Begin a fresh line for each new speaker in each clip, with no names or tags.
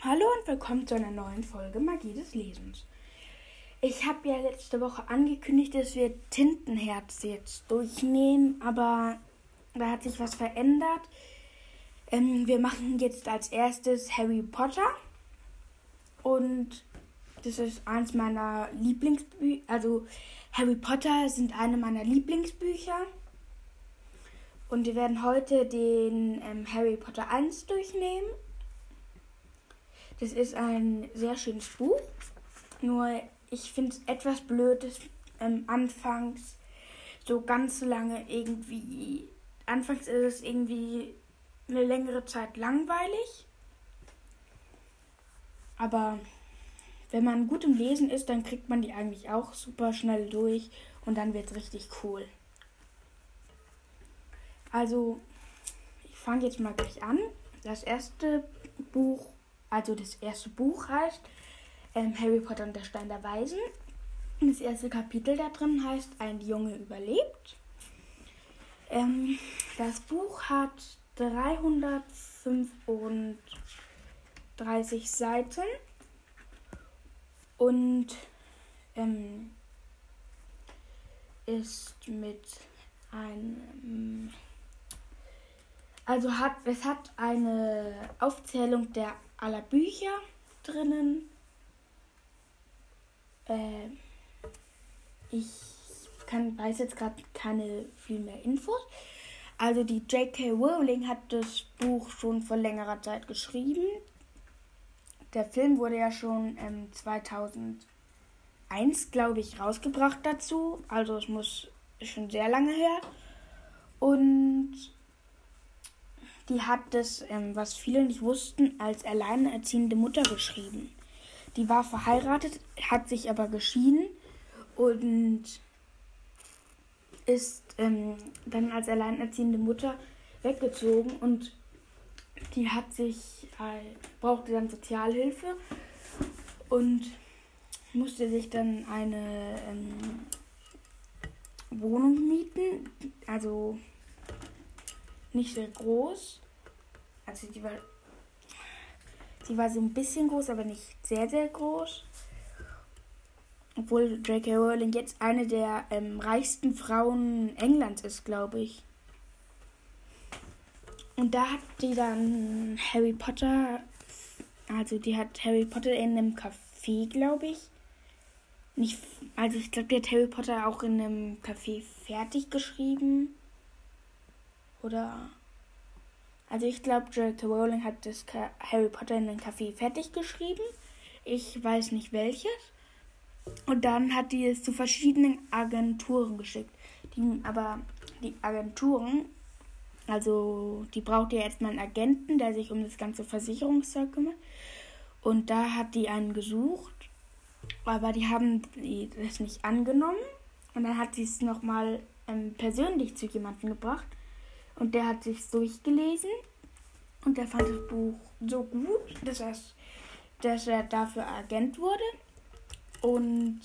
Hallo und willkommen zu einer neuen Folge Magie des Lesens. Ich habe ja letzte Woche angekündigt, dass wir Tintenherz jetzt durchnehmen, aber da hat sich was verändert. Ähm, wir machen jetzt als erstes Harry Potter und das ist eins meiner Lieblingsbücher. Also Harry Potter sind eine meiner Lieblingsbücher. Und wir werden heute den ähm, Harry Potter 1 durchnehmen. Das ist ein sehr schönes Buch. Nur ich finde es etwas blöd, dass ähm, anfangs so ganz lange irgendwie. Anfangs ist es irgendwie eine längere Zeit langweilig. Aber wenn man gut im Lesen ist, dann kriegt man die eigentlich auch super schnell durch und dann wird es richtig cool. Also, ich fange jetzt mal gleich an. Das erste Buch also das erste Buch heißt ähm, Harry Potter und der Stein der Weisen. Das erste Kapitel da drin heißt Ein Junge überlebt. Ähm, das Buch hat 335 Seiten und ähm, ist mit einem also hat es hat eine Aufzählung der aller Bücher drinnen. Äh, ich kann, weiß jetzt gerade keine viel mehr Infos. Also die J.K. Rowling hat das Buch schon vor längerer Zeit geschrieben. Der Film wurde ja schon ähm, 2001, glaube ich, rausgebracht dazu. Also es muss schon sehr lange her. Und die hat das, ähm, was viele nicht wussten, als alleinerziehende Mutter geschrieben. Die war verheiratet, hat sich aber geschieden und ist ähm, dann als alleinerziehende Mutter weggezogen und die hat sich, äh, brauchte dann Sozialhilfe und musste sich dann eine ähm, Wohnung mieten, also nicht sehr groß. Also die war, sie war so ein bisschen groß, aber nicht sehr, sehr groß. Obwohl J.K. Rowling jetzt eine der ähm, reichsten Frauen Englands ist, glaube ich. Und da hat die dann Harry Potter, also die hat Harry Potter in einem Café, glaube ich. Nicht, also ich glaube, die hat Harry Potter auch in einem Café fertig geschrieben. Oder. Also ich glaube, J.K. Rowling hat das Harry Potter in den Café fertig geschrieben. Ich weiß nicht welches. Und dann hat die es zu verschiedenen Agenturen geschickt. Die, aber die Agenturen, also die braucht ja erstmal einen Agenten, der sich um das ganze Versicherungszeug kümmert. Und da hat die einen gesucht, aber die haben das nicht angenommen. Und dann hat sie es nochmal ähm, persönlich zu jemandem gebracht. Und der hat sich durchgelesen und der fand das Buch so gut, dass, dass er dafür Agent wurde. Und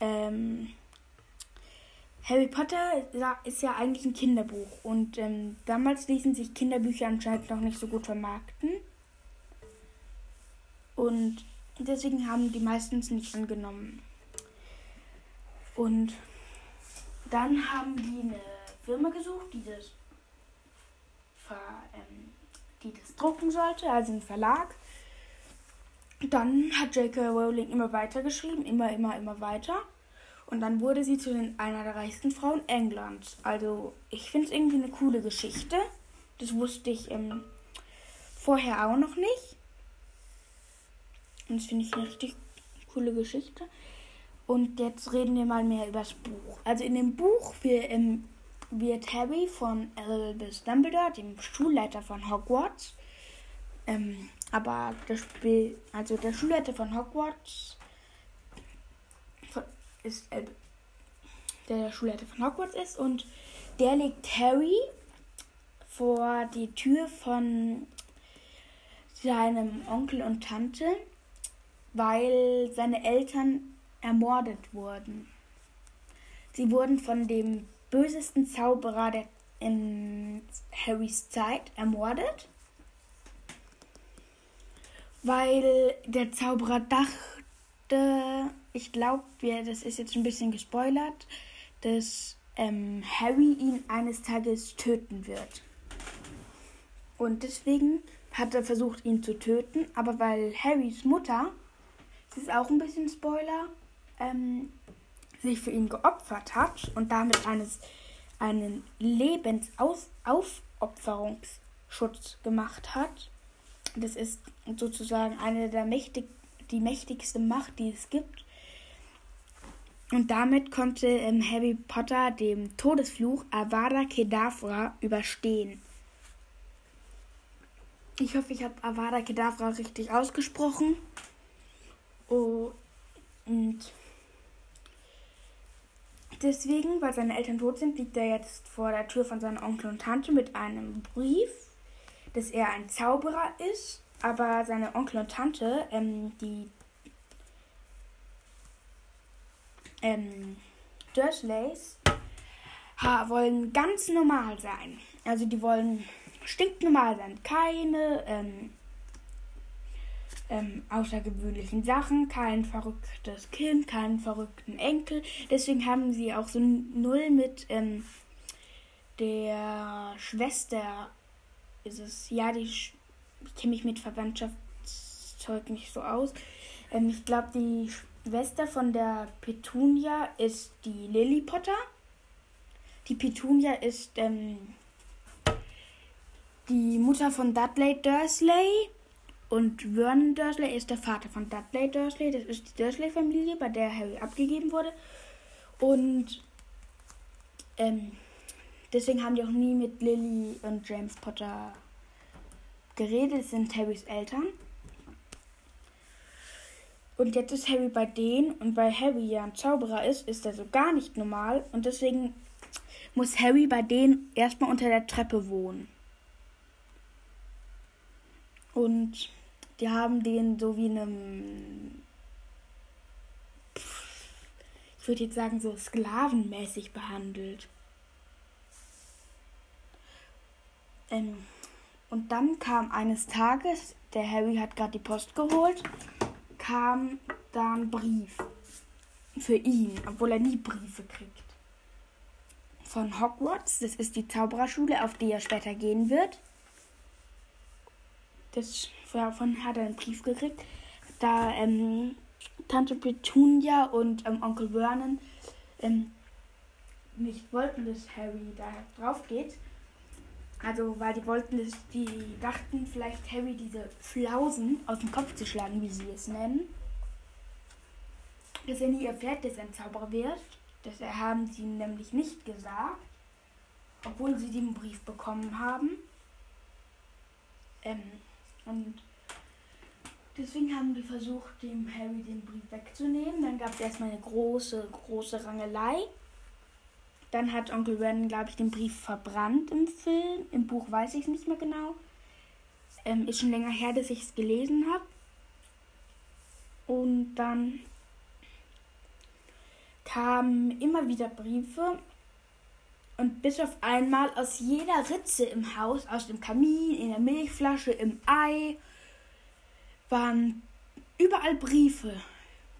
ähm, Harry Potter ist ja eigentlich ein Kinderbuch. Und ähm, damals ließen sich Kinderbücher anscheinend noch nicht so gut vermarkten. Und deswegen haben die meistens nicht angenommen. Und dann haben die eine Firma gesucht, die das ähm, die das drucken sollte, also ein Verlag. Dann hat J.K. Rowling immer weiter geschrieben, immer, immer, immer weiter. Und dann wurde sie zu den, einer der reichsten Frauen Englands. Also ich finde es irgendwie eine coole Geschichte. Das wusste ich ähm, vorher auch noch nicht. Und das finde ich eine richtig coole Geschichte. Und jetzt reden wir mal mehr über das Buch. Also in dem Buch, wir, ähm, wird Harry von Albus Dumbledore, dem Schulleiter von Hogwarts, ähm, aber das Spiel, also der Schulleiter von Hogwarts ist äh, der Schulleiter von Hogwarts ist und der legt Harry vor die Tür von seinem Onkel und Tante, weil seine Eltern ermordet wurden. Sie wurden von dem bösesten Zauberer der in Harrys Zeit ermordet. weil der Zauberer dachte, ich glaube, ja, das ist jetzt ein bisschen gespoilert, dass ähm, Harry ihn eines Tages töten wird. Und deswegen hat er versucht, ihn zu töten, aber weil Harrys Mutter, das ist auch ein bisschen Spoiler, ähm, sich für ihn geopfert hat und damit eines, einen Lebensaufopferungsschutz gemacht hat. Das ist sozusagen eine der mächtig, die mächtigste Macht, die es gibt. Und damit konnte ähm, Harry Potter dem Todesfluch Avada Kedavra überstehen. Ich hoffe, ich habe Avada Kedavra richtig ausgesprochen. Oh, und deswegen, weil seine Eltern tot sind, liegt er jetzt vor der Tür von seinem Onkel und Tante mit einem Brief, dass er ein Zauberer ist. Aber seine Onkel und Tante, ähm, die ähm, Dursleys, wollen ganz normal sein. Also die wollen stinknormal sein. Keine ähm, ähm, außergewöhnlichen Sachen, kein verrücktes Kind, keinen verrückten Enkel. Deswegen haben sie auch so null mit ähm, der Schwester. Ist es ja die? ich kenne mich mit Verwandtschaftszeug nicht so aus. Ähm, ich glaube die Schwester von der Petunia ist die Lily Potter. Die Petunia ist ähm, die Mutter von Dudley Dursley und Vernon Dursley ist der Vater von Dudley Dursley. Das ist die Dursley-Familie, bei der Harry abgegeben wurde. Und ähm, deswegen haben die auch nie mit Lily und James Potter geredet. Das sind Harrys Eltern. Und jetzt ist Harry bei denen und weil Harry ja ein Zauberer ist, ist er so gar nicht normal und deswegen muss Harry bei denen erstmal unter der Treppe wohnen. Und die haben den so wie einem, ich würde jetzt sagen, so sklavenmäßig behandelt. Ähm, und dann kam eines Tages, der Harry hat gerade die Post geholt, kam da ein Brief für ihn, obwohl er nie Briefe kriegt. Von Hogwarts, das ist die Zaubererschule, auf die er später gehen wird das davon hat er einen Brief gekriegt, da ähm, Tante Petunia und ähm, Onkel Vernon ähm, nicht wollten, dass Harry da drauf geht. Also, weil die wollten, dass die dachten, vielleicht Harry diese Flausen aus dem Kopf zu schlagen, wie sie es nennen. Dass er nie erfährt, dass er ein Zauberer wird. Das haben sie nämlich nicht gesagt, obwohl sie den Brief bekommen haben. Ähm, und deswegen haben die versucht, dem Harry den Brief wegzunehmen. Dann gab es erstmal eine große, große Rangelei. Dann hat Onkel Ren, glaube ich, den Brief verbrannt im Film. Im Buch weiß ich es nicht mehr genau. Ähm, ist schon länger her, dass ich es gelesen habe. Und dann kamen immer wieder Briefe und bis auf einmal aus jeder Ritze im Haus, aus dem Kamin, in der Milchflasche, im Ei, waren überall Briefe.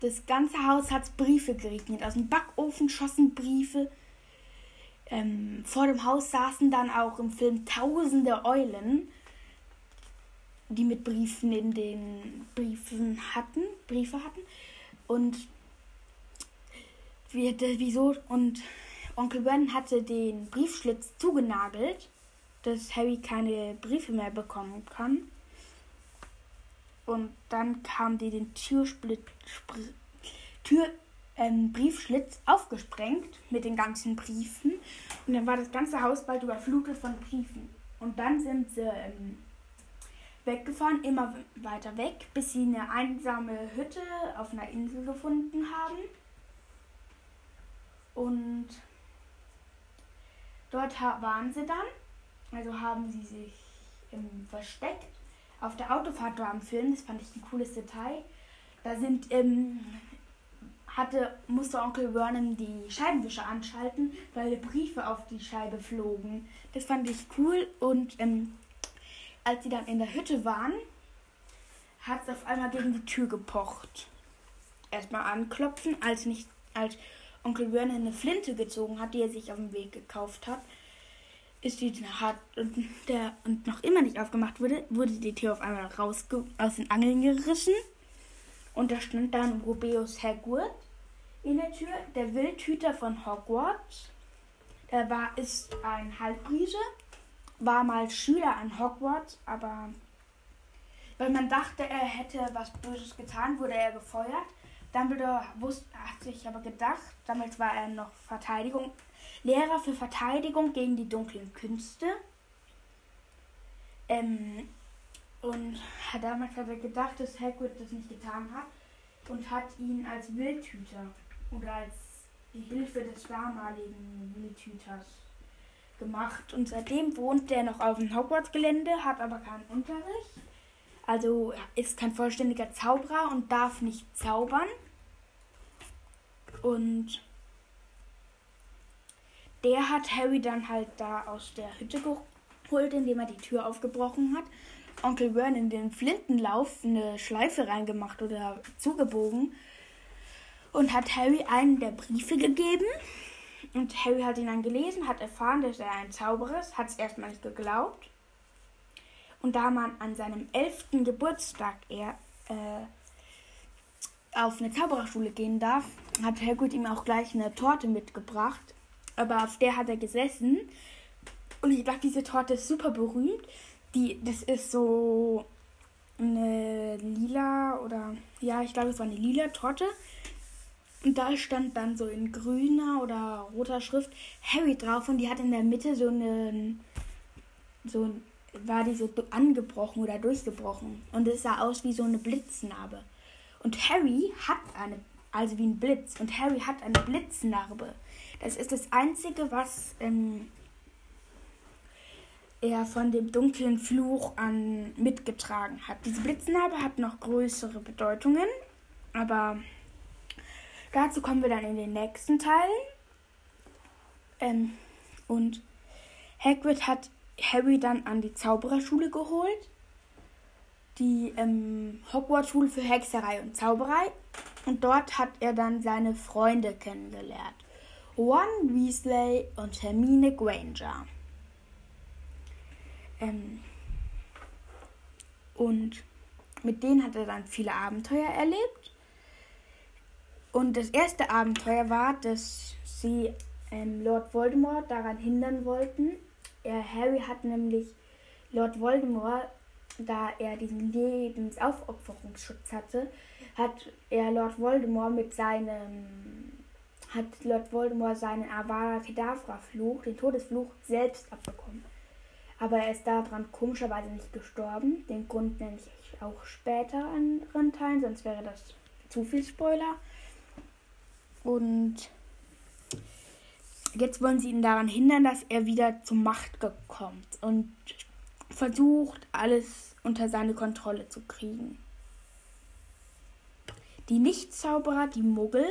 Das ganze Haus hat Briefe geregnet. Aus dem Backofen schossen Briefe. Ähm, vor dem Haus saßen dann auch im Film tausende Eulen, die mit Briefen in den Briefen hatten, Briefe hatten. Und wie, wieso und Onkel Ben hatte den Briefschlitz zugenagelt, dass Harry keine Briefe mehr bekommen kann. Und dann kam die den Türsplit, Tür, ähm, aufgesprengt mit den ganzen Briefen. Und dann war das ganze Haus bald überflutet von Briefen. Und dann sind sie ähm, weggefahren, immer weiter weg, bis sie eine einsame Hütte auf einer Insel gefunden haben. Und Dort waren sie dann, also haben sie sich ähm, versteckt. Auf der Autofahrt war im Film, das fand ich ein cooles Detail. Da sind, ähm, hatte, musste Onkel Vernon die Scheibenwischer anschalten, weil Briefe auf die Scheibe flogen. Das fand ich cool und ähm, als sie dann in der Hütte waren, hat es auf einmal gegen die Tür gepocht. Erstmal anklopfen, als nicht, als Onkel Vernon eine Flinte gezogen hat, die er sich auf dem Weg gekauft hat, ist die hat und der und noch immer nicht aufgemacht wurde, wurde die Tür auf einmal raus aus den Angeln gerissen und da stand dann Rubeus Hagrid in der Tür, der Wildhüter von Hogwarts. Der war ist ein Halbriese, war mal Schüler an Hogwarts, aber weil man dachte, er hätte was Böses getan, wurde er gefeuert. Dumbledore wusste, hat sich aber gedacht, damals war er noch Verteidigung, Lehrer für Verteidigung gegen die dunklen Künste. Ähm, und damals hat er gedacht, dass Hagrid das nicht getan hat und hat ihn als Wildhüter oder als die Hilfe des damaligen Wildhüters gemacht. Und seitdem wohnt er noch auf dem Hogwarts-Gelände, hat aber keinen Unterricht. Also ist kein vollständiger Zauberer und darf nicht zaubern. Und der hat Harry dann halt da aus der Hütte geholt, indem er die Tür aufgebrochen hat. Onkel Vern in den Flintenlauf eine Schleife reingemacht oder zugebogen und hat Harry einen der Briefe gegeben. Und Harry hat ihn dann gelesen, hat erfahren, dass er ein Zauberer ist, hat es erstmal nicht geglaubt. Und da man an seinem elften Geburtstag er äh, auf eine Zaubererschule gehen darf, hat Hagrid ihm auch gleich eine Torte mitgebracht. Aber auf der hat er gesessen. Und ich dachte, diese Torte ist super berühmt. Die, das ist so eine lila oder ja, ich glaube, es war eine lila Torte. Und da stand dann so in grüner oder roter Schrift Harry drauf und die hat in der Mitte so einen so war die so angebrochen oder durchgebrochen und es sah aus wie so eine Blitznarbe. Und Harry hat eine, also wie ein Blitz, und Harry hat eine Blitznarbe. Das ist das Einzige, was ähm, er von dem dunklen Fluch an mitgetragen hat. Diese Blitznarbe hat noch größere Bedeutungen, aber dazu kommen wir dann in den nächsten Teilen. Ähm, und Hagrid hat Harry dann an die Zaubererschule geholt die ähm, Hogwarts-Schule für Hexerei und Zauberei. Und dort hat er dann seine Freunde kennengelernt. Ron Weasley und Hermine Granger. Ähm, und mit denen hat er dann viele Abenteuer erlebt. Und das erste Abenteuer war, dass sie ähm, Lord Voldemort daran hindern wollten. Er, Harry hat nämlich Lord Voldemort da er diesen Lebensaufopferungsschutz hatte, hat er Lord Voldemort mit seinem hat Lord Voldemort seinen Avada Kedavra Fluch, den Todesfluch, selbst abbekommen. Aber er ist daran komischerweise nicht gestorben. Den Grund nenne ich auch später in anderen Teilen, sonst wäre das zu viel Spoiler. Und jetzt wollen sie ihn daran hindern, dass er wieder zur Macht kommt. Und versucht, alles unter seine Kontrolle zu kriegen. Die Nichtzauberer, die Muggel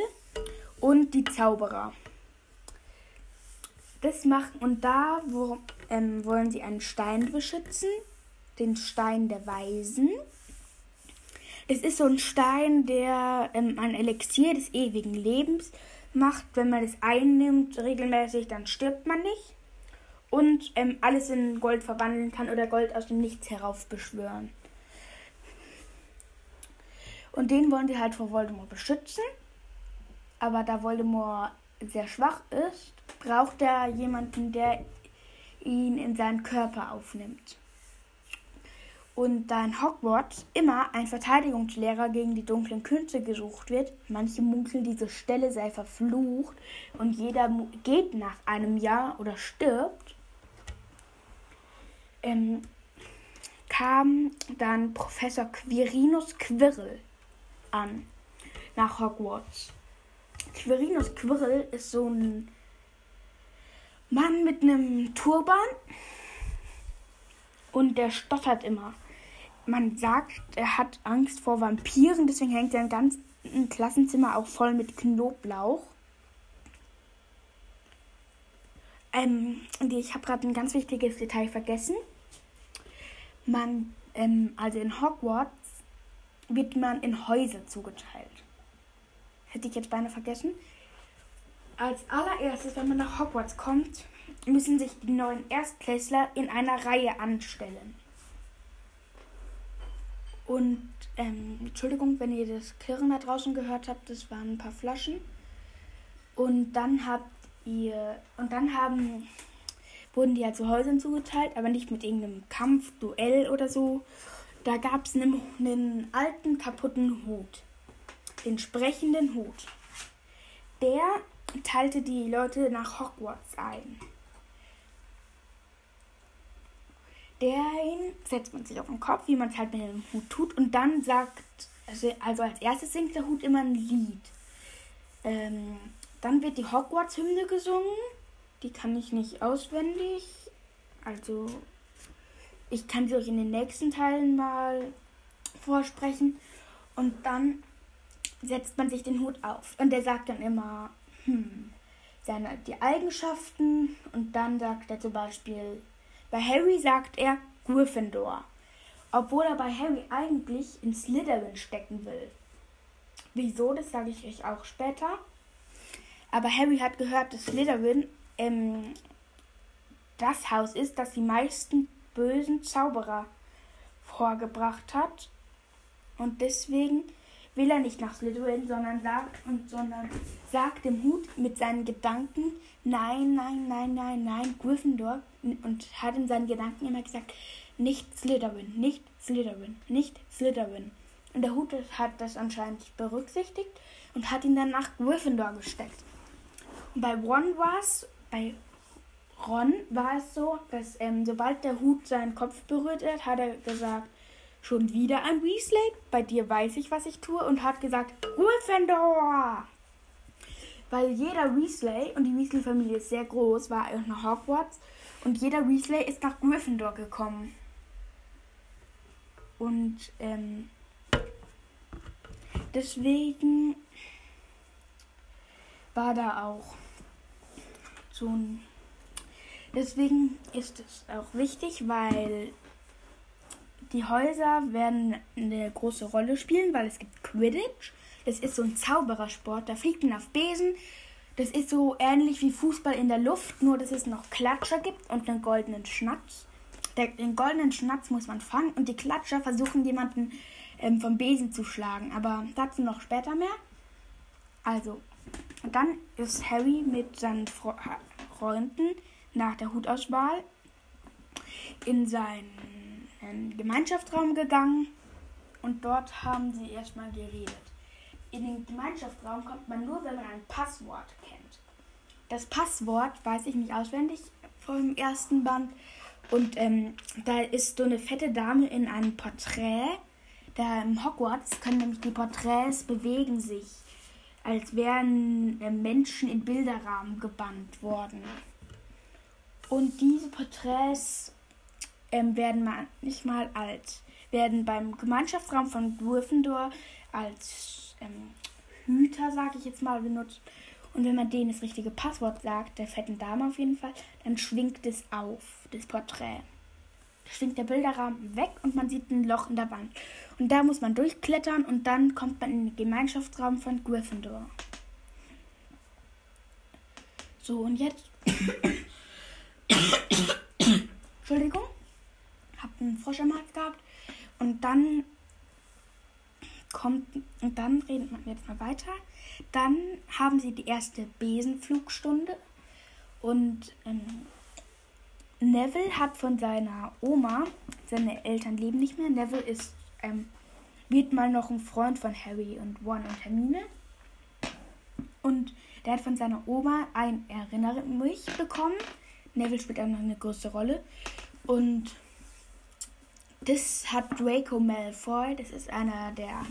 und die Zauberer. Das machen und da wo, ähm, wollen sie einen Stein beschützen, den Stein der Weisen. Es ist so ein Stein, der ähm, ein Elixier des ewigen Lebens macht. Wenn man es einnimmt regelmäßig, dann stirbt man nicht und ähm, alles in Gold verwandeln kann oder Gold aus dem Nichts heraufbeschwören. Und den wollen sie halt vor Voldemort beschützen. Aber da Voldemort sehr schwach ist, braucht er jemanden, der ihn in seinen Körper aufnimmt. Und da in Hogwarts immer ein Verteidigungslehrer gegen die dunklen Künste gesucht wird, manche munkeln, diese Stelle sei verflucht und jeder geht nach einem Jahr oder stirbt, ähm, kam dann Professor Quirinus Quirrell an nach Hogwarts. Quirinus Quirrell ist so ein Mann mit einem Turban und der stottert immer. Man sagt, er hat Angst vor Vampiren, deswegen hängt sein ganzes Klassenzimmer auch voll mit Knoblauch. Ähm, ich habe gerade ein ganz wichtiges Detail vergessen man, ähm, also in Hogwarts, wird man in Häuser zugeteilt. Hätte ich jetzt beinahe vergessen. Als allererstes, wenn man nach Hogwarts kommt, müssen sich die neuen Erstklässler in einer Reihe anstellen. Und, ähm, Entschuldigung, wenn ihr das Klirren da draußen gehört habt, das waren ein paar Flaschen. Und dann habt ihr, und dann haben, wurden die halt zu Häusern zugeteilt, aber nicht mit irgendeinem Kampf, Duell oder so. Da gab es einen, einen alten, kaputten Hut. Den sprechenden Hut. Der teilte die Leute nach Hogwarts ein. Den setzt man sich auf den Kopf, wie man es halt mit dem Hut tut, und dann sagt, also, also als erstes singt der Hut immer ein Lied. Ähm, dann wird die Hogwarts-Hymne gesungen. Die kann ich nicht auswendig. Also, ich kann sie euch in den nächsten Teilen mal vorsprechen. Und dann setzt man sich den Hut auf. Und der sagt dann immer, hm, seine, die Eigenschaften. Und dann sagt er zum Beispiel, bei Harry sagt er Gryffindor. Obwohl er bei Harry eigentlich in Slytherin stecken will. Wieso, das sage ich euch auch später. Aber Harry hat gehört, dass Slytherin ähm, das Haus ist, das die meisten bösen Zauberer vorgebracht hat. Und deswegen will er nicht nach Slytherin, sondern sagt, und, sondern sagt dem Hut mit seinen Gedanken, nein, nein, nein, nein, nein, Gryffindor. Und hat in seinen Gedanken immer gesagt, nicht Slytherin, nicht Slytherin, nicht Slytherin. Und der Hut hat das anscheinend berücksichtigt und hat ihn dann nach Gryffindor gesteckt. Und bei Ron war es, bei Ron war es so, dass ähm, sobald der Hut seinen Kopf berührt hat, hat er gesagt, schon wieder ein Weasley? Bei dir weiß ich, was ich tue. Und hat gesagt, Gryffindor! Weil jeder Weasley, und die Weasley-Familie ist sehr groß, war auch nach Hogwarts. Und jeder Weasley ist nach Gryffindor gekommen. Und ähm, deswegen war da auch so ein. Deswegen ist es auch wichtig, weil die Häuser werden eine große Rolle spielen, weil es gibt Quidditch. Das ist so ein Zauberersport. Da fliegt man auf Besen. Das ist so ähnlich wie Fußball in der Luft, nur dass es noch Klatscher gibt und einen goldenen Schnatz. Den goldenen Schnatz muss man fangen und die Klatscher versuchen jemanden ähm, vom Besen zu schlagen. Aber dazu noch später mehr. Also, dann ist Harry mit seinen Freunden nach der Hutauswahl in seinen Gemeinschaftsraum gegangen und dort haben sie erstmal geredet. In den Gemeinschaftsraum kommt man nur, wenn man ein Passwort kennt. Das Passwort weiß ich nicht auswendig vom ersten Band. Und ähm, da ist so eine fette Dame in einem Porträt. Da im Hogwarts können nämlich die Porträts bewegen sich als wären äh, Menschen in Bilderrahmen gebannt worden. Und diese Porträts ähm, werden manchmal als werden beim Gemeinschaftsraum von Gryffindor als ähm, Hüter, sage ich jetzt mal, benutzt. Und wenn man denen das richtige Passwort sagt, der fetten Dame auf jeden Fall, dann schwingt es auf, das Porträt. Schwingt der Bilderrahmen weg und man sieht ein Loch in der Wand. Und da muss man durchklettern und dann kommt man in den Gemeinschaftsraum von Gryffindor. So, und jetzt. Entschuldigung. Einen Frosch am Hals gehabt. Und dann kommt. Und dann redet man jetzt mal weiter. Dann haben sie die erste Besenflugstunde. Und ähm, Neville hat von seiner Oma, seine Eltern leben nicht mehr. Neville ist ähm, wird mal noch ein Freund von Harry und Ron und Hermine. Und der hat von seiner Oma ein Erinnere mich bekommen. Neville spielt auch noch eine große Rolle. Und das hat Draco Malfoy, das ist einer der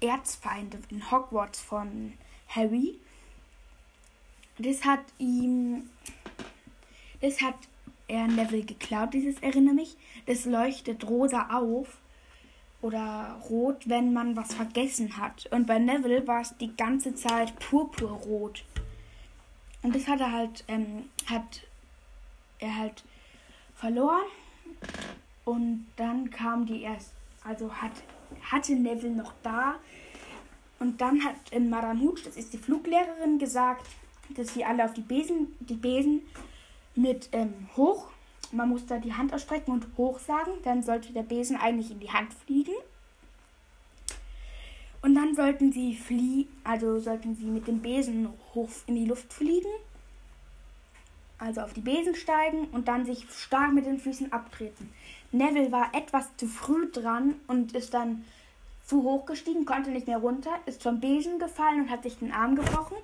Erzfeinde in Hogwarts von Harry. Das hat ihm, das hat er Neville geklaut, dieses Erinnere mich. Das leuchtet rosa auf oder rot, wenn man was vergessen hat. Und bei Neville war es die ganze Zeit purpurrot. Und das hat er halt, ähm, hat er halt verloren. Und dann kam die erst, also hat hatte Neville noch da. Und dann hat äh, Madame Hooch, das ist die Fluglehrerin, gesagt, dass sie alle auf die Besen, die Besen mit ähm, hoch, man muss da die Hand ausstrecken und hoch sagen, dann sollte der Besen eigentlich in die Hand fliegen. Und dann sollten sie fliehen, also sollten sie mit dem Besen hoch in die Luft fliegen. Also auf die Besen steigen und dann sich stark mit den Füßen abtreten. Neville war etwas zu früh dran und ist dann zu hoch gestiegen, konnte nicht mehr runter, ist vom Besen gefallen und hat sich den Arm gebrochen.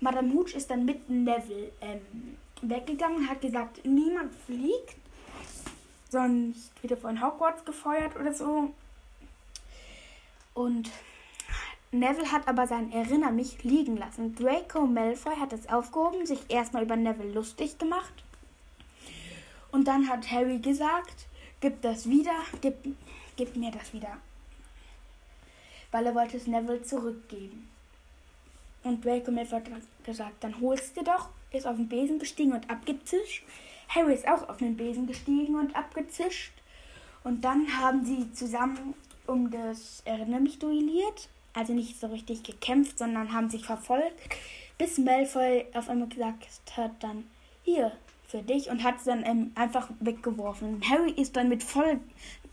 Madame Hooch ist dann mit Neville ähm, weggegangen, hat gesagt, niemand fliegt, sonst wird er von Hogwarts gefeuert oder so. Und Neville hat aber sein Erinner mich liegen lassen. Draco Malfoy hat es aufgehoben, sich erstmal über Neville lustig gemacht. Und dann hat Harry gesagt, gib das wieder, gib, gib mir das wieder. Weil er wollte es Neville zurückgeben. Und Draco Malfoy hat gesagt, dann holst du doch, ist auf den Besen gestiegen und abgezischt. Harry ist auch auf den Besen gestiegen und abgezischt. Und dann haben sie zusammen um das Erinner mich duelliert also nicht so richtig gekämpft, sondern haben sich verfolgt, bis Malfoy auf einmal gesagt hat, dann hier für dich und hat es dann ähm, einfach weggeworfen. Harry ist dann mit voll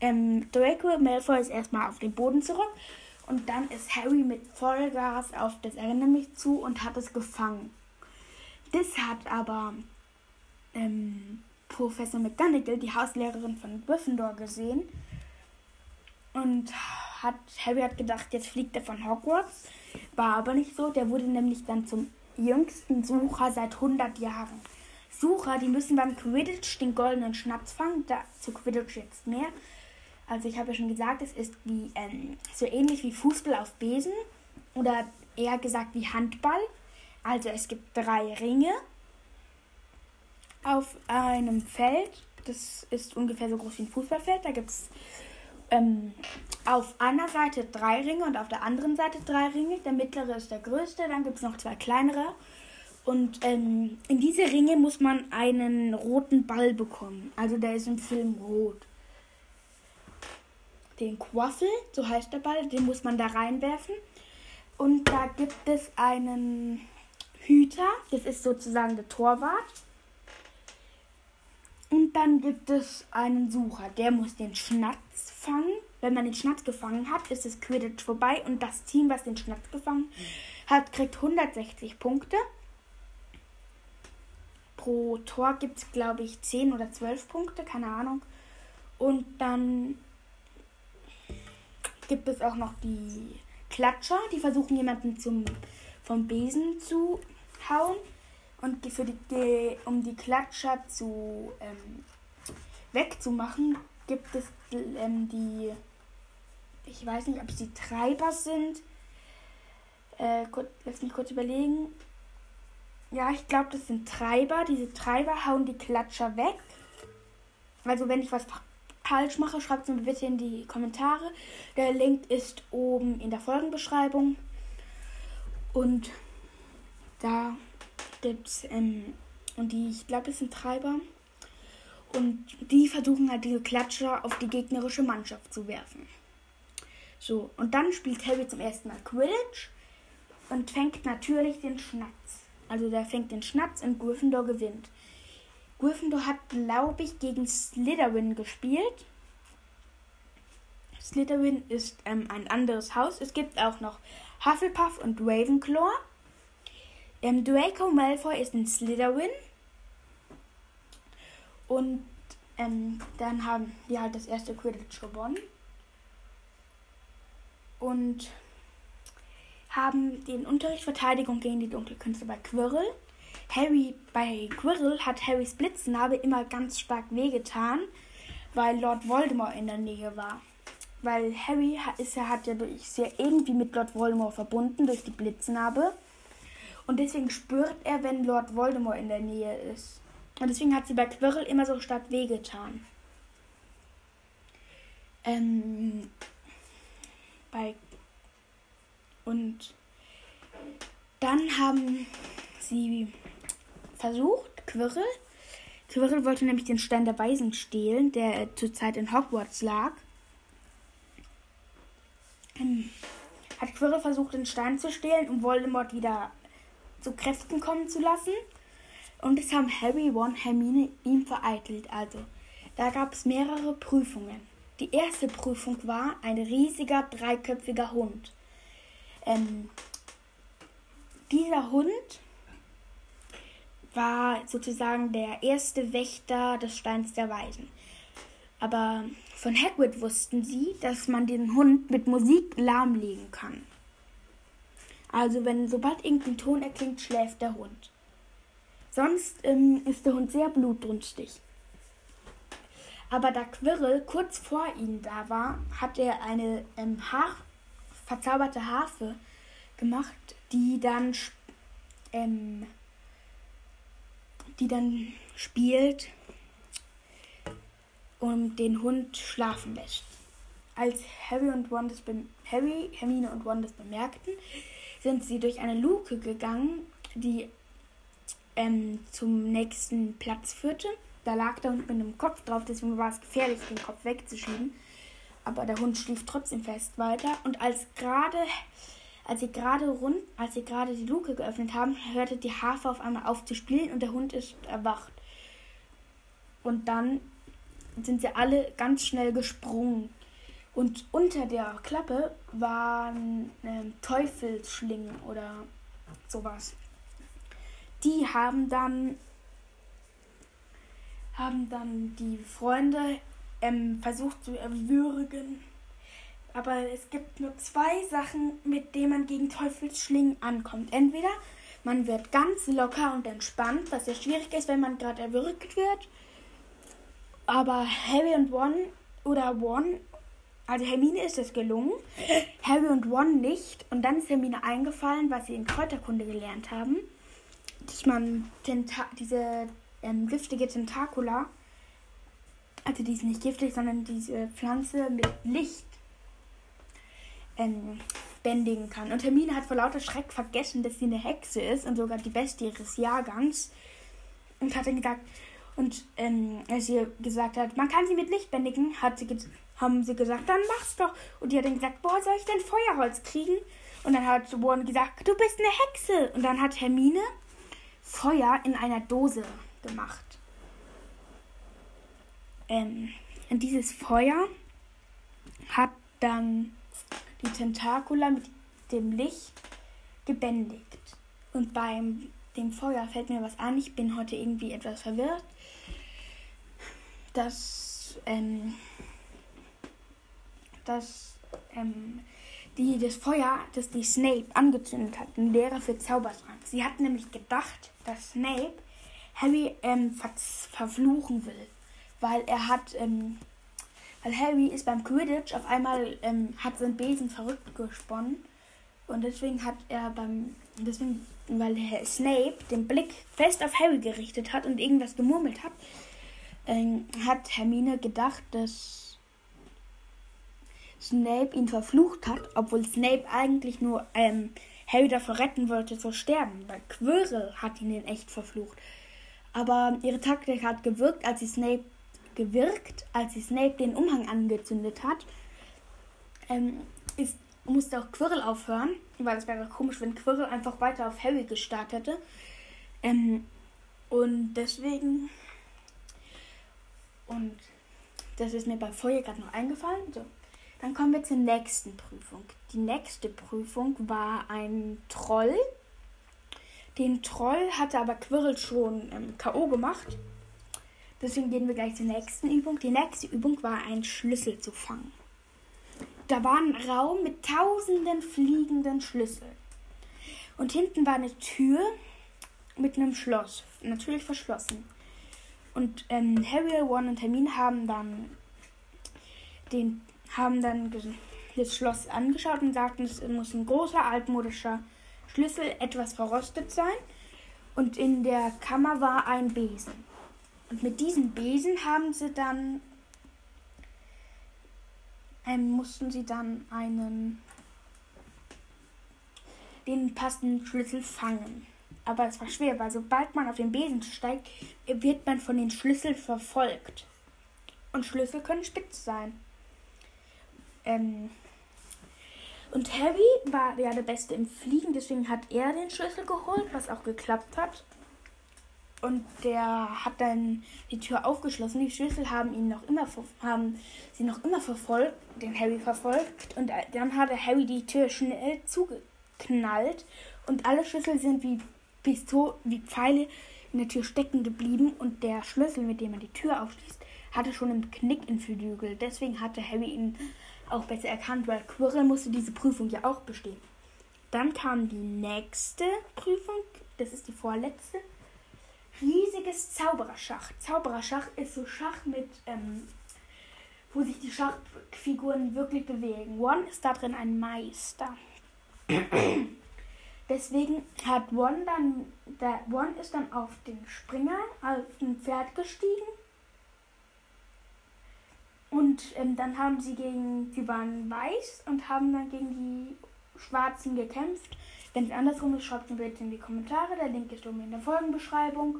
ähm, Draco Malfoy ist erstmal auf den Boden zurück und dann ist Harry mit Vollgas auf das Erinnere mich zu und hat es gefangen. Das hat aber ähm, Professor McGonagall, die Hauslehrerin von Gryffindor, gesehen und hat Harry hat gedacht, jetzt fliegt er von Hogwarts. War aber nicht so. Der wurde nämlich dann zum jüngsten Sucher seit 100 Jahren. Sucher, die müssen beim Quidditch den goldenen Schnaps fangen. Da, zu Quidditch jetzt mehr. Also ich habe ja schon gesagt, es ist wie ähm, so ähnlich wie Fußball auf Besen oder eher gesagt wie Handball. Also es gibt drei Ringe auf einem Feld. Das ist ungefähr so groß wie ein Fußballfeld. Da gibt es ähm, auf einer Seite drei Ringe und auf der anderen Seite drei Ringe. Der mittlere ist der größte, dann gibt es noch zwei kleinere. Und ähm, in diese Ringe muss man einen roten Ball bekommen. Also der ist im Film rot. Den Quaffel, so heißt der Ball, den muss man da reinwerfen. Und da gibt es einen Hüter, das ist sozusagen der Torwart. Und dann gibt es einen Sucher, der muss den Schnatz fangen. Wenn man den Schnatz gefangen hat, ist das Quidditch vorbei und das Team, was den Schnatz gefangen hat, kriegt 160 Punkte. Pro Tor gibt es, glaube ich, 10 oder 12 Punkte, keine Ahnung. Und dann gibt es auch noch die Klatscher, die versuchen jemanden zum, vom Besen zu hauen. Und für die, um die Klatscher zu ähm, wegzumachen, gibt es ähm, die, ich weiß nicht, ob es die Treiber sind. Äh, kurz, lass mich kurz überlegen. Ja, ich glaube, das sind Treiber. Diese Treiber hauen die Klatscher weg. Also wenn ich was falsch mache, schreibt es mir bitte in die Kommentare. Der Link ist oben in der Folgenbeschreibung. Und da gibt's ähm, und die, ich glaube, das sind Treiber. Und die versuchen halt diese Klatscher auf die gegnerische Mannschaft zu werfen. So, und dann spielt Harry zum ersten Mal Quidditch und fängt natürlich den Schnatz. Also der fängt den Schnatz und Gryffindor gewinnt. Gryffindor hat, glaube ich, gegen Slytherin gespielt. Slytherin ist ähm, ein anderes Haus. Es gibt auch noch Hufflepuff und Ravenclaw. Ähm, Draco Malfoy ist ein Slytherin. Und ähm, dann haben wir halt das erste Quidditch gewonnen. Und haben den Unterricht Verteidigung gegen die Dunkelkünste bei Quirrell. Harry, bei Quirrell hat Harrys Blitznarbe immer ganz stark wehgetan, weil Lord Voldemort in der Nähe war. Weil Harry ist ja, hat ja durch, ist ja irgendwie mit Lord Voldemort verbunden durch die Blitznarbe. Und deswegen spürt er, wenn Lord Voldemort in der Nähe ist. Und deswegen hat sie bei Quirrell immer so stark wehgetan. Ähm, bei und dann haben sie versucht, Quirrell. Quirrell wollte nämlich den Stein der Weisen stehlen, der zurzeit in Hogwarts lag. Quirrell versucht, den Stein zu stehlen, um Voldemort wieder zu Kräften kommen zu lassen. Und es haben Harry, Ron, Hermine ihm vereitelt. Also, da gab es mehrere Prüfungen. Die erste Prüfung war ein riesiger dreiköpfiger Hund. Ähm, dieser Hund war sozusagen der erste Wächter des Steins der Weisen. Aber von Hagrid wussten sie, dass man den Hund mit Musik lahmlegen kann. Also wenn sobald irgendein Ton erklingt, schläft der Hund. Sonst ähm, ist der Hund sehr blutdünstig. Aber da Quirrell kurz vor ihnen da war, hat er eine ähm, Haar verzauberte Harfe gemacht, die dann ähm, die dann spielt und den Hund schlafen lässt. Als Harry und Ron Harry, Hermine und Ron das bemerkten, sind sie durch eine Luke gegangen, die ähm, zum nächsten Platz führte. Da lag der Hund mit einem Kopf drauf, deswegen war es gefährlich, den Kopf wegzuschieben. Aber der Hund schlief trotzdem fest weiter. Und als gerade, als sie gerade rund, als sie gerade die Luke geöffnet haben, hörte die Harfe auf einmal auf zu spielen und der Hund ist erwacht. Und dann sind sie alle ganz schnell gesprungen. Und unter der Klappe waren ähm, Teufelsschlingen oder sowas. Die haben dann haben dann die Freunde ähm, versucht zu erwürgen. Aber es gibt nur zwei Sachen, mit denen man gegen Teufelsschlingen ankommt. Entweder man wird ganz locker und entspannt, was ja schwierig ist, wenn man gerade erwürgt wird. Aber Harry und Ron oder Ron, also Hermine ist es gelungen, Harry und Ron nicht. Und dann ist Hermine eingefallen, was sie in Kräuterkunde gelernt haben, man Tenta diese ähm, giftige Tentakula, also die ist nicht giftig, sondern diese Pflanze mit Licht ähm, bändigen kann. Und Hermine hat vor lauter Schreck vergessen, dass sie eine Hexe ist und sogar die Beste ihres Jahrgangs. Und hat dann gesagt, und ähm, als sie gesagt hat, man kann sie mit Licht bändigen, hat sie haben sie gesagt, dann mach's doch. Und die hat dann gesagt, boah, soll ich denn Feuerholz kriegen? Und dann hat Warren gesagt, du bist eine Hexe. Und dann hat Hermine Feuer in einer Dose gemacht. Ähm, und dieses Feuer hat dann die Tentakula mit dem Licht gebändigt. Und beim dem Feuer fällt mir was an. Ich bin heute irgendwie etwas verwirrt dass, ähm, dass ähm, die, das Feuer, das die Snape angezündet hat, ein Lehrer für Zaubertrank. Sie hat nämlich gedacht, dass Snape Harry ähm, ver verfluchen will, weil er hat, ähm, weil Harry ist beim Quidditch auf einmal ähm, hat sein Besen verrückt gesponnen und deswegen hat er beim, deswegen, weil Herr Snape den Blick fest auf Harry gerichtet hat und irgendwas gemurmelt hat, ähm, hat Hermine gedacht, dass Snape ihn verflucht hat, obwohl Snape eigentlich nur ähm, Harry davor retten wollte zu sterben, weil Quirrell hat ihn in echt verflucht. Aber ihre Taktik hat gewirkt, als sie Snape gewirkt, als sie Snape den Umhang angezündet hat. Ähm, ist, musste auch Quirrell aufhören, weil es wäre komisch, wenn Quirrell einfach weiter auf Harry gestarrt hätte. Ähm, und deswegen und das ist mir bei Feuer gerade noch eingefallen. So. Dann kommen wir zur nächsten Prüfung. Die nächste Prüfung war ein Troll. Den Troll hatte aber Quirrell schon ähm, K.O. gemacht. Deswegen gehen wir gleich zur nächsten Übung. Die nächste Übung war, einen Schlüssel zu fangen. Da war ein Raum mit tausenden fliegenden Schlüsseln. Und hinten war eine Tür mit einem Schloss, natürlich verschlossen. Und ähm, Harry, Ron und Hermine haben dann den haben dann das Schloss angeschaut und sagten, es muss ein großer altmodischer Schlüssel etwas verrostet sein. Und in der Kammer war ein Besen. Und mit diesem Besen haben sie dann ähm, mussten sie dann einen den passenden Schlüssel fangen. Aber es war schwer, weil sobald man auf den Besen steigt, wird man von den Schlüsseln verfolgt. Und Schlüssel können spitz sein. Ähm, Und Harry war ja der Beste im Fliegen, deswegen hat er den Schlüssel geholt, was auch geklappt hat. Und der hat dann die Tür aufgeschlossen. Die Schlüssel haben ihn noch immer haben sie noch immer verfolgt, den Harry verfolgt. Und dann hat Harry die Tür schnell zugeknallt. Und alle Schlüssel sind wie Pistol wie Pfeile in der Tür stecken geblieben. Und der Schlüssel, mit dem man die Tür aufschließt, hatte schon einen Knick in Flügel. Deswegen hatte Harry ihn auch besser erkannt, weil Quirrell musste diese Prüfung ja auch bestehen. Dann kam die nächste Prüfung, das ist die vorletzte. Riesiges Zaubererschach. Zaubererschach ist so Schach mit, ähm, wo sich die Schachfiguren wirklich bewegen. One ist da drin ein Meister. Deswegen hat One dann, der One ist dann auf den Springer, auf ein Pferd gestiegen und ähm, dann haben sie gegen, die waren weiß und haben dann gegen die Schwarzen gekämpft. Wenn es andersrum ist, schreibt mir bitte in die Kommentare. Der Link ist oben in der Folgenbeschreibung.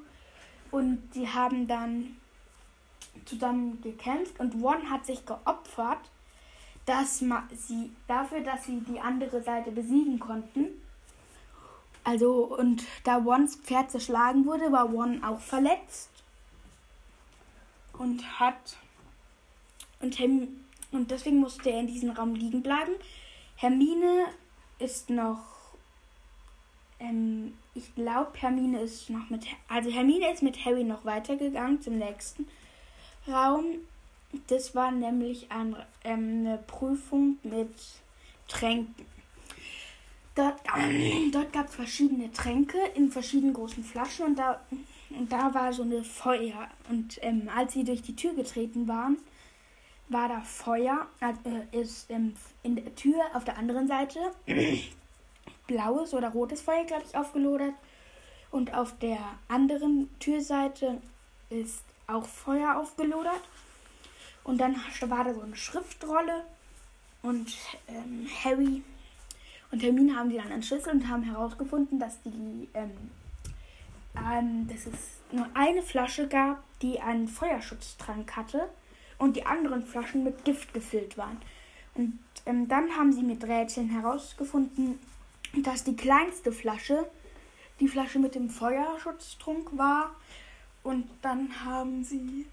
Und sie haben dann zusammen gekämpft und One hat sich geopfert, dass sie dafür, dass sie die andere Seite besiegen konnten. Also und da Ones Pferd zerschlagen wurde, war One auch verletzt und hat und, Herm und deswegen musste er in diesem Raum liegen bleiben. Hermine ist noch. Ähm, ich glaube, Hermine ist noch mit. Also Hermine ist mit Harry noch weitergegangen zum nächsten Raum. Das war nämlich ein, ähm, eine Prüfung mit Tränken. Dort, ähm, dort gab es verschiedene Tränke in verschiedenen großen Flaschen und da, und da war so eine Feuer. Und ähm, als sie durch die Tür getreten waren, war da Feuer, äh, ist ähm, in der Tür auf der anderen Seite blaues oder rotes Feuer, glaube ich, aufgelodert. Und auf der anderen Türseite ist auch Feuer aufgelodert. Und dann war da so eine Schriftrolle. Und ähm, Harry und Hermine haben die dann entschlüsselt und haben herausgefunden, dass die ähm, ähm, dass es nur eine Flasche gab, die einen Feuerschutztrank hatte und die anderen Flaschen mit Gift gefüllt waren. Und ähm, dann haben sie mit Rätseln herausgefunden, dass die kleinste Flasche die Flasche mit dem Feuerschutztrunk war. Und dann haben sie.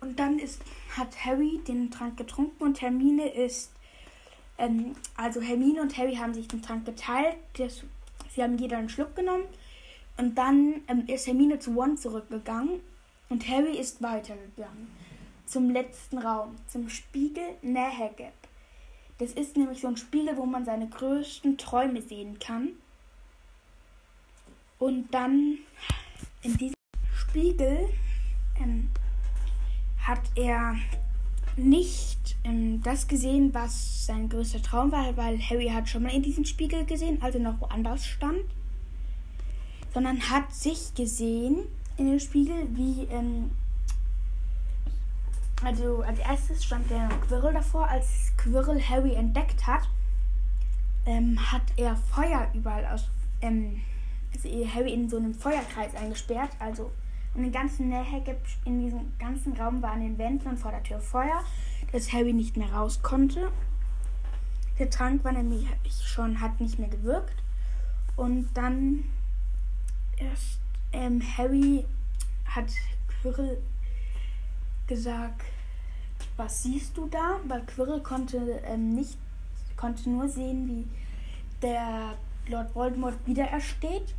Und dann ist, hat Harry den Trank getrunken und Hermine ist. Ähm, also Hermine und Harry haben sich den Trank geteilt. Das, sie haben jeder einen Schluck genommen. Und dann ähm, ist Hermine zu One zurückgegangen und Harry ist weitergegangen zum letzten Raum, zum Spiegel Nehegeb. Das ist nämlich so ein Spiegel, wo man seine größten Träume sehen kann. Und dann in diesem Spiegel ähm, hat er nicht ähm, das gesehen, was sein größter Traum war, weil Harry hat schon mal in diesem Spiegel gesehen, also noch woanders stand, sondern hat sich gesehen in dem Spiegel, wie ähm, also als erstes stand der Quirrell davor. Als Quirrell Harry entdeckt hat, ähm, hat er Feuer überall aus. Ähm, also Harry in so einem Feuerkreis eingesperrt. Also in den ganzen Nähe in diesem ganzen Raum waren in den Wänden und vor der Tür Feuer, dass Harry nicht mehr raus konnte. Der Trank war nämlich schon, hat nicht mehr gewirkt. Und dann erst ähm, Harry hat Quirrell gesagt, was siehst du da? Weil Quirrell konnte ähm, nicht, konnte nur sehen, wie der Lord Voldemort wiederersteht.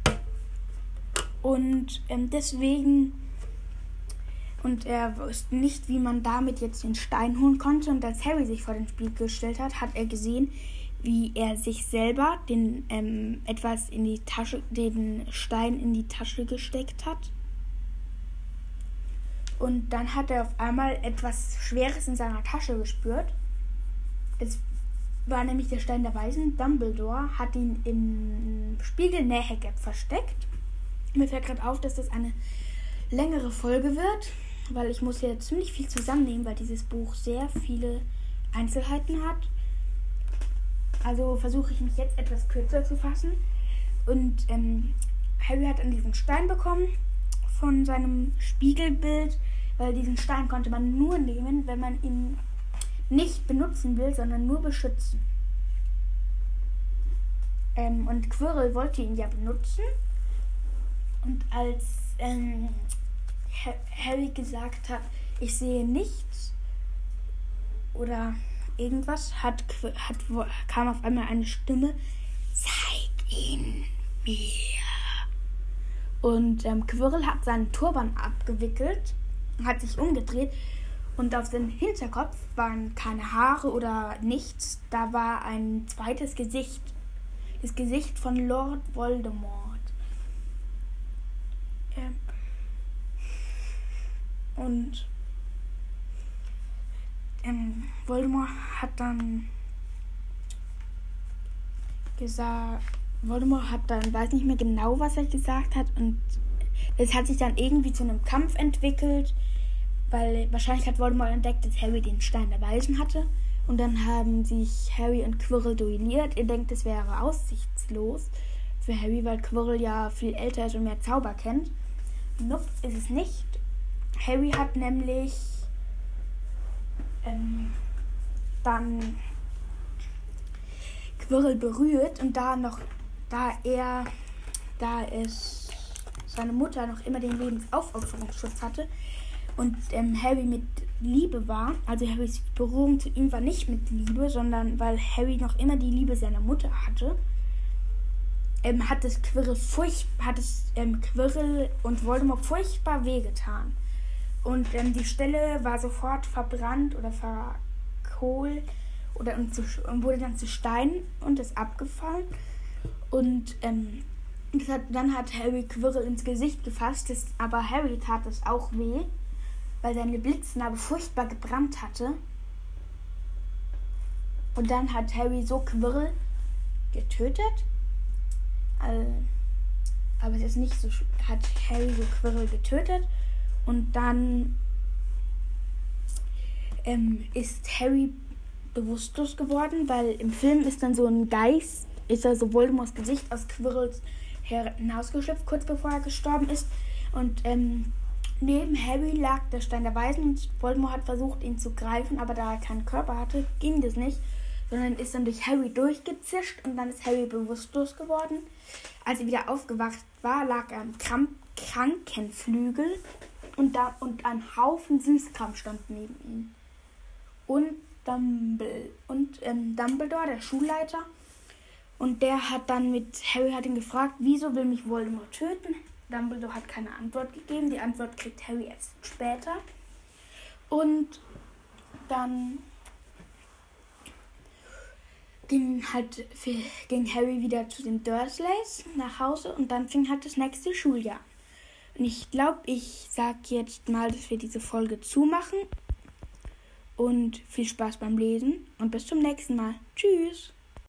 Und ähm, deswegen und er wusste nicht, wie man damit jetzt den Stein holen konnte. Und als Harry sich vor den Spiel gestellt hat, hat er gesehen, wie er sich selber den ähm, etwas in die Tasche, den Stein in die Tasche gesteckt hat. Und dann hat er auf einmal etwas Schweres in seiner Tasche gespürt. Es war nämlich der Stein der Weisen. Dumbledore hat ihn im Spiegel Nähegap versteckt. Mir fällt gerade auf, dass das eine längere Folge wird, weil ich muss hier ziemlich viel zusammennehmen, weil dieses Buch sehr viele Einzelheiten hat. Also versuche ich mich jetzt etwas kürzer zu fassen. Und ähm, Harry hat an diesen Stein bekommen von seinem Spiegelbild, weil diesen Stein konnte man nur nehmen, wenn man ihn nicht benutzen will, sondern nur beschützen. Ähm, und Quirrell wollte ihn ja benutzen. Und als ähm, Harry gesagt hat, ich sehe nichts oder irgendwas, hat, hat, kam auf einmal eine Stimme, zeig ihn mir. Und ähm, Quirrell hat seinen Turban abgewickelt, hat sich umgedreht und auf seinem Hinterkopf waren keine Haare oder nichts. Da war ein zweites Gesicht. Das Gesicht von Lord Voldemort. Ähm und ähm, Voldemort hat dann gesagt, Voldemort hat dann, weiß nicht mehr genau, was er gesagt hat und es hat sich dann irgendwie zu einem Kampf entwickelt, weil wahrscheinlich hat Voldemort entdeckt, dass Harry den Stein der Weisen hatte und dann haben sich Harry und Quirrell duelliert. Ihr denkt, es wäre aussichtslos für Harry, weil Quirrell ja viel älter ist und mehr Zauber kennt. Nope, ist es nicht. Harry hat nämlich ähm, dann Quirrell berührt und da noch, da er, da es seine Mutter noch immer den Lebensaufopferungsschutz hatte und ähm, Harry mit Liebe war, also Harrys Berührung zu ihm war nicht mit Liebe, sondern weil Harry noch immer die Liebe seiner Mutter hatte, ähm, hat es Quirrell furcht, hat es ähm, Quirrell und Voldemort furchtbar wehgetan. Und ähm, die Stelle war sofort verbrannt oder verkohlt oder und, zu, und wurde dann zu Stein und ist abgefallen. Und ähm, hat, dann hat Harry Quirrell ins Gesicht gefasst, das, aber Harry tat es auch weh, weil seine Blitznarbe furchtbar gebrannt hatte. Und dann hat Harry so Quirrell getötet. Also, aber es ist nicht so, hat Harry so Quirrell getötet. Und dann ähm, ist Harry bewusstlos geworden, weil im Film ist dann so ein Geist, ist also Voldemorts Gesicht aus Quirrells hinausgeschlüpft, kurz bevor er gestorben ist. Und ähm, neben Harry lag der Stein der Weisen und Voldemort hat versucht, ihn zu greifen, aber da er keinen Körper hatte, ging das nicht, sondern ist dann durch Harry durchgezischt und dann ist Harry bewusstlos geworden. Als er wieder aufgewacht war, lag er am Krankenflügel und, da, und ein Haufen Süßkram stand neben ihm. Und, Dumbledore, und ähm, Dumbledore, der Schulleiter, und der hat dann mit Harry hat ihn gefragt, wieso will mich Voldemort töten? Dumbledore hat keine Antwort gegeben. Die Antwort kriegt Harry erst später. Und dann ging halt ging Harry wieder zu den Dursleys nach Hause und dann fing halt das nächste Schuljahr. Und ich glaube, ich sage jetzt mal, dass wir diese Folge zumachen. Und viel Spaß beim Lesen und bis zum nächsten Mal. Tschüss.